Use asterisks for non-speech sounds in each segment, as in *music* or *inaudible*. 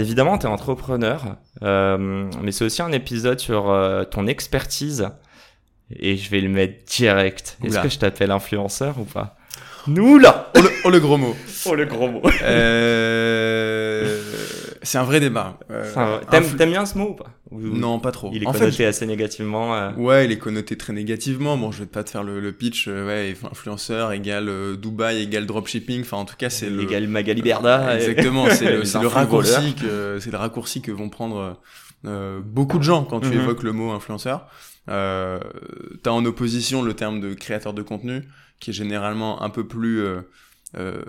Évidemment, tu es entrepreneur, euh, mais c'est aussi un épisode sur euh, ton expertise. Et je vais le mettre direct. Est-ce que je t'appelle influenceur ou pas? Nous là Oh le, oh, le gros mot. Oh le gros mot. Euh, c'est un vrai débat. Euh, Enfin, T'aimes influ- bien ce mot ou pas Ou- Non, pas trop. Il est en fait, connoté assez négativement. euh. Ouais, il est connoté très négativement. Bon, je vais pas te faire le, le pitch. euh, ouais, influenceur égale euh, Dubaï égale dropshipping. Enfin, en tout cas, c'est le. Égal Magali Berda. et- Exactement, c'est le, *laughs* raccourci que c'est le raccourci que vont prendre beaucoup de gens quand tu Mhm. évoques le mot influenceur. T'as en opposition le terme de créateur de contenu, qui est généralement un peu plus euh,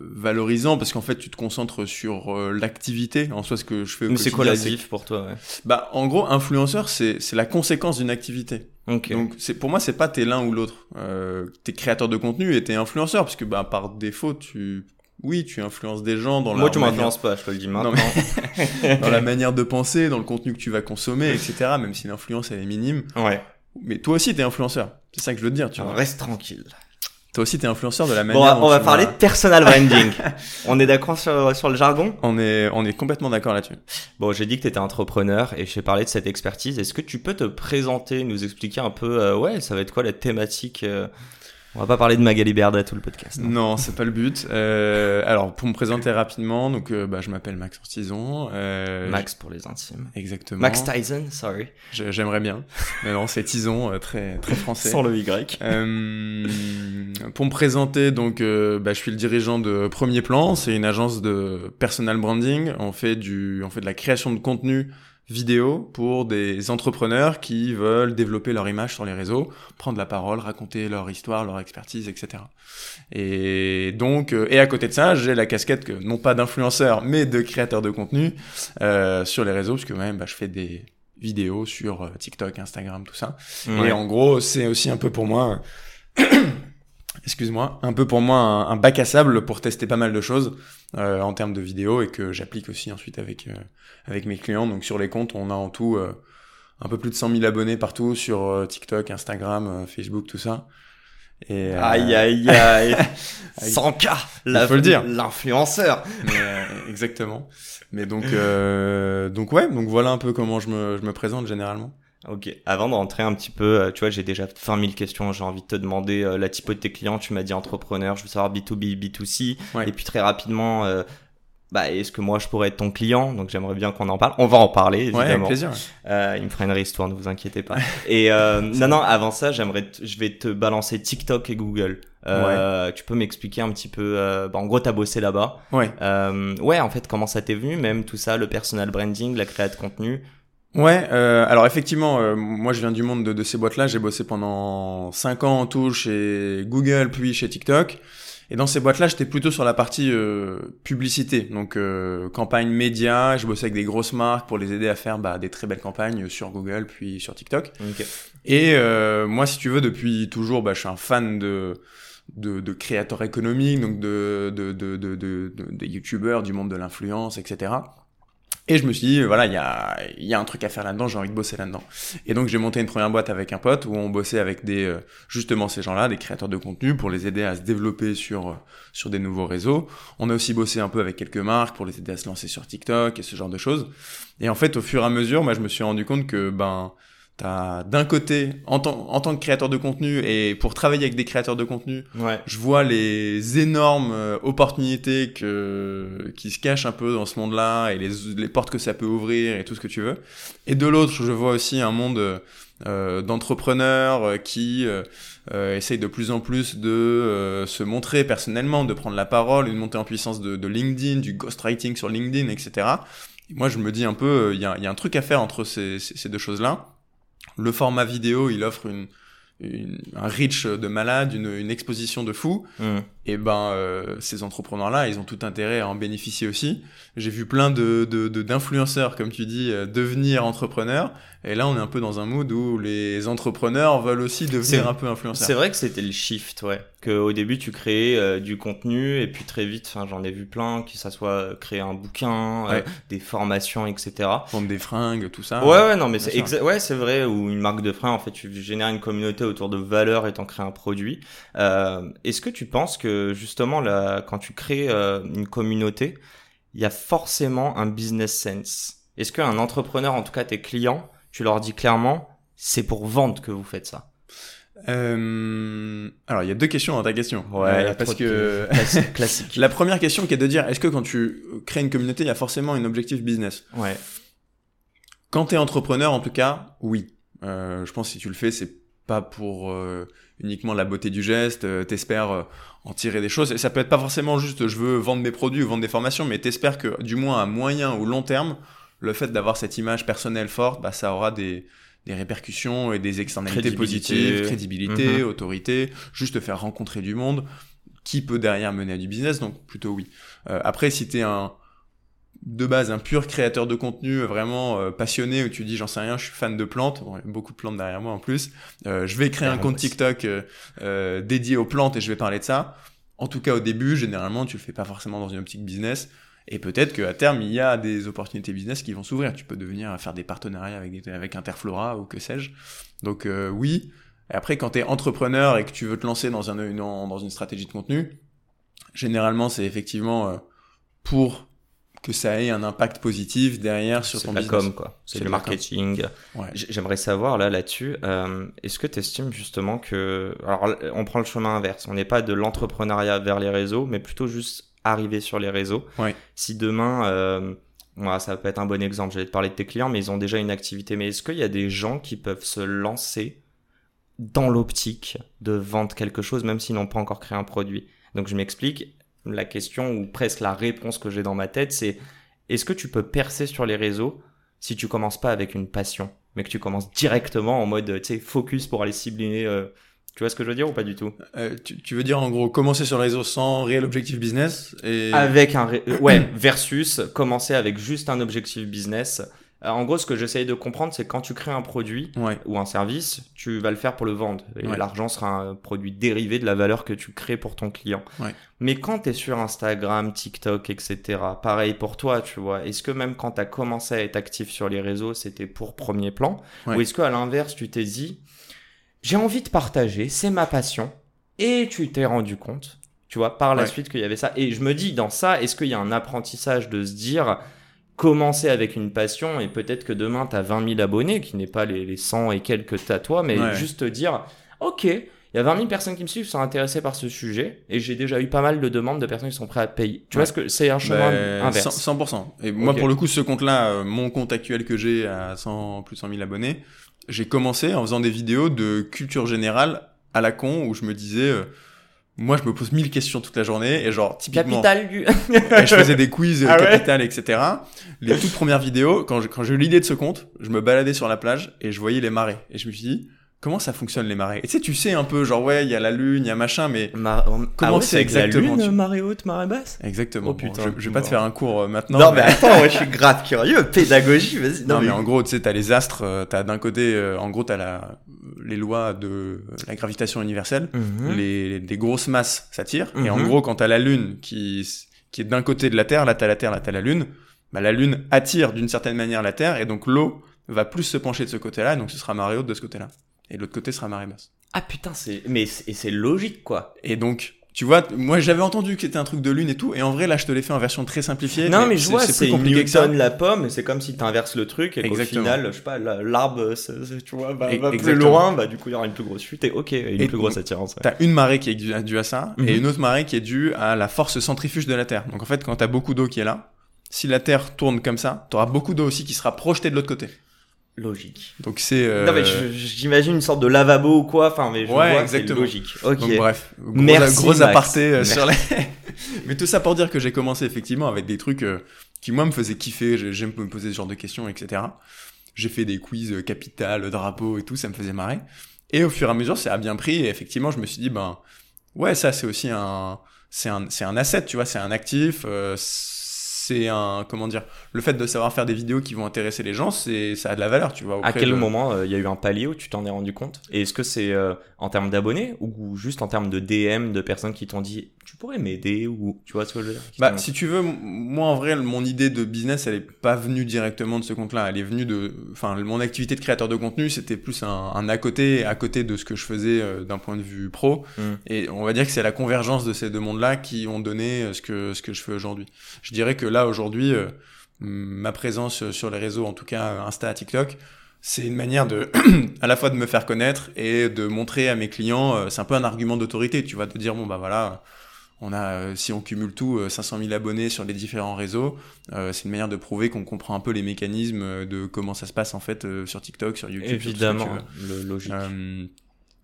valorisant parce qu'en fait tu te concentres sur euh, l'activité en soi ce que je fais au Mais c'est quoi la diff pour toi ouais? bah en gros influenceur c'est c'est la conséquence d'une activité Ok. donc c'est pour moi c'est pas t'es l'un ou l'autre euh, t'es créateur de contenu et t'es influenceur parce que bah par défaut tu oui tu influences des gens dans Moi, leur tu manière- m'influences pas, je te le dis maintenant. Non, *laughs* dans la manière de penser dans le contenu que tu vas consommer etc même si l'influence elle est minime Ouais. mais toi aussi t'es influenceur c'est ça que je veux te dire tu vois Reste tranquille. Toi aussi t'es influenceur de la Bon, manière on dont va tu parler de personal *laughs* branding. on est d'accord sur, sur le jargon? On est on est complètement d'accord là-dessus Bon, j'ai dit que tu étais entrepreneur et je t'ai parlé de cette expertise. Est-ce que tu peux te présenter, nous expliquer un peu, euh, ouais, ça va être quoi la thématique euh, On va pas parler de Magali Berda tout le podcast. non Non, c'est pas le but. Euh, alors, pour me présenter rapidement, donc euh, bah, je m'appelle Max Ortizon. Euh, Max pour les intimes. Exactement. Max Tyson, sorry. J'aimerais bien. Mais non, c'est Tison, euh, très très français. Sans le Y. Euh, pour me présenter, donc, bah, je suis le dirigeant de Premier Plan. C'est une agence de personal branding. On fait du, on fait de la création de contenu vidéo pour des entrepreneurs qui veulent développer leur image sur les réseaux, prendre la parole, raconter leur histoire, leur expertise, etc. Et donc, euh, et à côté de ça, j'ai la casquette que non pas d'influenceur, mais de créateur de contenu euh, sur les réseaux, parce que même, bah, je fais des vidéos sur euh, TikTok, Instagram, tout ça. Ouais. Et en gros, c'est aussi un peu pour moi, excuse-moi, un peu pour moi un, un bac à sable pour tester pas mal de choses euh, en termes de vidéos et que j'applique aussi ensuite avec euh, avec mes clients. Donc sur les comptes, on a en tout euh, un peu plus de 100 000 abonnés partout sur euh, TikTok, Instagram, euh, Facebook, tout ça. Et, euh, Aïe, aïe, *laughs* aïe. 100K, la- faut le dire. L'influenceur. exactement. Mais donc euh, donc ouais, donc voilà un peu comment je me je me présente généralement. Ok, avant de rentrer un petit peu, euh, tu vois, j'ai déjà 20 000 questions, j'ai envie de te demander euh, la typo de tes clients, tu m'as dit entrepreneur, je veux savoir B2B, B2C, Ouais. et puis très rapidement, euh, bah, est-ce que moi je pourrais être ton client? Donc j'aimerais bien qu'on en parle, on va en parler Ouais, avec évidemment. plaisir. Euh, il me fera une ristourne, ne vous inquiétez pas. *laughs* et euh, non, non, avant ça, j'aimerais, je vais te balancer TikTok et Google. Euh, Tu peux m'expliquer un petit peu, euh, bah, en gros, t'as bossé là-bas. Ouais. Euh, ouais, en fait, comment ça t'est venu, même tout ça, le personal branding, la création de contenu? Ouais, euh, alors effectivement, euh, moi je viens du monde de, de ces boîtes-là. J'ai bossé pendant 5 ans en tout chez Google, puis chez TikTok. Et dans ces boîtes-là, j'étais plutôt sur la partie euh, publicité, donc euh, campagne média. Je bossais avec des grosses marques pour les aider à faire bah, des très belles campagnes sur Google, puis sur TikTok. Ok. Et euh, moi, si tu veux, depuis toujours, bah, je suis un fan de de, de créateurs économiques, donc de de de de de, de, de youtubeurs du monde de l'influence, etc. Et je me suis dit, voilà, il y a, y a un truc à faire là-dedans, j'ai envie de bosser là-dedans. Et donc j'ai monté une première boîte avec un pote où on bossait avec des, euh, justement ces gens-là, des créateurs de contenu, pour les aider à se développer sur, euh, sur des nouveaux réseaux. On a aussi bossé un peu avec quelques marques pour les aider à se lancer sur TikTok et ce genre de choses. Et en fait, au fur et à mesure, moi je me suis rendu compte que, ben, T'as d'un côté, en tant, en tant que créateur de contenu et pour travailler avec des créateurs de contenu, Ouais. je vois les énormes euh, opportunités que, qui se cachent un peu dans ce monde-là et les, les portes que ça peut ouvrir et tout ce que tu veux. Et de l'autre, je vois aussi un monde euh, d'entrepreneurs euh, qui euh, euh, essayent de plus en plus de euh, se montrer personnellement, de prendre la parole, une montée en puissance de, de LinkedIn, du ghostwriting sur LinkedIn, etc. Et moi, je me dis un peu, euh, il y, a, il y a un truc à faire entre ces, ces, ces deux choses-là. Le format vidéo, il offre une, une- un reach de malade, une, une exposition de fou, Mhm. et ben euh, ces entrepreneurs-là, ils ont tout intérêt à en bénéficier aussi. J'ai vu plein de de- de- d'influenceurs, comme tu dis, euh, devenir entrepreneurs, et là on est un peu dans un mood où les entrepreneurs veulent aussi devenir un peu influenceurs. C'est vrai que c'était le shift, ouais. Que au début tu créais euh, du contenu et puis très vite, enfin j'en ai vu plein, que ça soit euh, créer un bouquin, euh, des formations, etc. Vendre des fringues, tout ça. ouais, ouais, non, mais c'est exa- ouais, c'est vrai. Ou une marque de frein, en fait, tu génères une communauté autour de valeurs et t'en crées un produit. Euh, Est-ce que tu penses que justement, là, quand tu crées euh, une communauté, il y a forcément un business sense? Est-ce qu'un entrepreneur, en tout cas tes clients, tu leur dis clairement, c'est pour vendre que vous faites ça? Euh, Alors il y a deux questions dans ta question. Ouais, Euh, parce que *laughs* Classique. classique. La première question qui est de dire, est-ce que quand tu crées une communauté, il y a forcément un objectif business? Ouais. Quand tu es entrepreneur, en tout cas, oui. Euh, je pense que si tu le fais, c'est pas pour euh, uniquement la beauté du geste, euh, t'espères en tirer des choses. Et ça peut être pas forcément juste je veux vendre mes produits ou vendre des formations, mais t'espères que du moins à moyen ou long terme, le fait d'avoir cette image personnelle forte, bah, ça aura des, des répercussions et des externalités Crédibilité. positives, crédibilité, Mhm. autorité, juste te faire rencontrer du monde, qui peut derrière mener à du business, donc plutôt oui. Euh, après, si t'es un de base un pur créateur de contenu vraiment euh, passionné où tu dis j'en sais rien je suis fan de plantes bon, il y a beaucoup de plantes derrière moi en plus Euh, je vais créer un compte aussi. TikTok dédié aux plantes et je vais parler de ça en tout cas au début généralement tu le fais pas forcément dans une optique business et peut-être qu'à terme il y a des opportunités business qui vont s'ouvrir tu peux devenir à faire des partenariats avec des, avec Interflora ou que sais-je donc euh, oui et après quand tu es entrepreneur et que tu veux te lancer dans un une, dans une stratégie de contenu généralement c'est effectivement euh, pour que ça ait un impact positif derrière sur C'est ton de la business. com, quoi. C'est C'est le la marketing. Ouais. J'aimerais savoir là là-dessus, euh, est-ce que tu estimes justement que, alors on prend le chemin inverse, on n'est pas de l'entrepreneuriat vers les réseaux, mais plutôt juste arriver sur les réseaux. Ouais. Si demain, euh, moi, ça peut être un bon exemple, j'allais te parler de tes clients, mais ils ont déjà une activité. Mais est-ce qu'il y a des gens qui peuvent se lancer dans l'optique de vendre quelque chose, même s'ils n'ont pas encore créé un produit? Donc je m'explique. La question ou presque la réponse que j'ai dans ma tête, c'est est-ce que tu peux percer sur les réseaux si tu commences pas avec une passion, mais que tu commences directement en mode, tu sais, focus pour aller cibler. euh, tu vois ce que je veux dire ou pas du tout? Euh, tu, tu veux dire en gros commencer sur le réseau sans réel objectif business et Avec un, ré- euh, ouais, *clears throat* versus commencer avec juste un objectif business. Euh, En gros, ce que j'essaye de comprendre, c'est quand tu crées un produit ouais ou un service, tu vas le faire pour le vendre. Et Ouais. l'argent sera un produit dérivé de la valeur que tu crées pour ton client. Ouais. Mais quand tu es sur Instagram, TikTok, etc., pareil pour toi, tu vois, est-ce que même quand tu as commencé à être actif sur les réseaux, c'était pour premier plan? Ou est-ce qu'à l'inverse, tu t'es dit, j'ai envie de partager, c'est ma passion, et tu t'es rendu compte, tu vois, par la Ouais. suite qu'il y avait ça. Et je me dis, dans ça, est-ce qu'il y a un apprentissage de se dire, commencer avec une passion et peut-être que demain tu as 20 000 abonnés, qui n'est pas les, les 100 et quelques que toi, mais Ouais. juste te dire, ok, il y a 20 000 personnes qui me suivent, sont intéressées par ce sujet, et j'ai déjà eu pas mal de demandes de personnes qui sont prêtes à payer. Tu Ouais. vois ce que c'est un chemin Ben, inverse. 100%, 100%. Et moi, pour le coup, ce compte-là, euh, mon compte actuel que j'ai à 100, plus de 100 000 abonnés, j'ai commencé en faisant des vidéos de culture générale à la con où je me disais, euh, moi, je me pose mille questions toute la journée et genre, typiquement, Capital du. *laughs* et je faisais des quiz euh, Ah ouais capital, etc. Les toutes premières vidéos, quand je- quand j'ai eu l'idée de ce compte, je me baladais sur la plage et je voyais les marées. Et je me suis dit, comment ça fonctionne les marées? Et tu sais, tu sais un peu, genre, ouais, il y a la lune, il y a machin, mais Mar- Comment Ah ouais, c'est avec la exactement, lune, tu- marée haute, marée basse? Exactement. Oh, Bon, putain. je, je vais pas te faire un cours euh, maintenant. Non, mais *laughs* attends, je suis grave curieux. Pédagogie, vas-y. Non, mais en gros, tu sais, t'as les astres, euh, t'as d'un côté, euh, en gros, t'as la, les lois de la gravitation universelle, Mhm. les, les- des grosses masses s'attirent, et en Mhm. gros, quand t'as la Lune qui, qui est d'un côté de la Terre, là t'as la Terre, là t'as la Lune, bah la Lune attire d'une certaine manière la Terre, et donc l'eau va plus se pencher de ce côté-là, donc ce sera marée haute de ce côté-là. Et de l'autre côté sera marée basse. Ah putain, c'est. Mais c'est- et c'est logique, quoi. Et donc, tu vois, moi j'avais entendu que c'était un truc de Lune et tout, et en vrai, là je te l'ai fait en version très simplifiée. Non, mais je vois, c'est c'est plus compliqué que ça. Newton la pomme, c'est comme si t'inverses le truc et qu'au final, je sais pas, la- l'arbre, tu vois, va, Et- va plus loin, bah du coup, il y aura une plus grosse chute et ok, et une Et plus grosse attirance. ouais. T'as une marée qui est due à, ça, Mhm. et une autre marée qui est due à la force centrifuge de la Terre. Donc en fait, quand t'as beaucoup d'eau qui est là, si la Terre tourne comme ça, t'auras beaucoup d'eau aussi qui sera projetée de l'autre côté. Logique. Donc c'est... euh, Non, mais j'imagine une sorte de lavabo ou quoi, enfin, mais je Ouais, vois exactement. logique. Ok. Donc bref, gros, Merci, gros Max. aparté euh, Merci. sur les... *laughs* mais tout ça pour dire que j'ai commencé effectivement avec des trucs euh, qui moi me faisaient kiffer, J'ai- j'aime me poser ce genre de questions, etc. J'ai fait des quiz capital, drapeau et tout, ça me faisait marrer. Et au fur et à mesure, ça a bien pris. Et effectivement, je me suis dit, ben, ouais, ça, c'est aussi un, c'est un, c'est un asset, tu vois, c'est un actif. Euh, c'est un comment dire le fait de savoir faire des vidéos qui vont intéresser les gens c'est ça a de la valeur tu vois à quel moment euh, il y a eu un palier où tu t'en es rendu compte? Et est-ce que c'est euh, en termes d'abonnés ou juste en termes de DM de personnes qui t'ont dit tu pourrais m'aider ou tu vois ce que je veux dire? Bah si tu veux moi en vrai mon idée de business elle est pas venue directement de ce compte là elle est venue de enfin mon activité de créateur de contenu c'était plus un, un, à côté à côté de ce que je faisais euh, d'un point de vue pro. Mmh. et on va dire que c'est la convergence de ces deux mondes là qui ont donné ce que ce que je fais aujourd'hui. Je dirais que là aujourd'hui, euh, ma présence sur les réseaux, en tout cas Insta, TikTok, c'est une manière de *clears throat* à la fois de me faire connaître et de montrer à mes clients euh, c'est un peu un argument d'autorité tu vois de dire bon bah voilà on a euh, si on cumule tout 500 000 abonnés sur les différents réseaux c'est une manière de prouver qu'on comprend un peu les mécanismes de comment ça se passe en fait sur TikTok sur YouTube évidemment le logique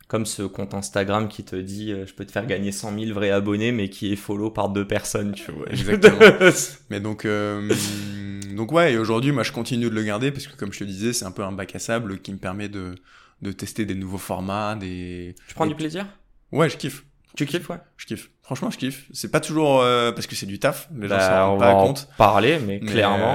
comme ce compte Instagram qui te dit euh, je peux te faire gagner 100 000 vrais abonnés mais qui est follow par deux personnes tu vois. Exactement. *laughs* Mais donc euh, donc ouais et aujourd'hui moi je continue de le garder parce que comme je te disais c'est un peu un bac à sable qui me permet de de tester des nouveaux formats des tu prends du plaisir? Ouais je kiffe. Tu kiffes ouais? Je kiffe. Franchement je kiffe. C'est pas toujours euh, parce que c'est du taf les gens bah, on pas va compte. parler mais, mais clairement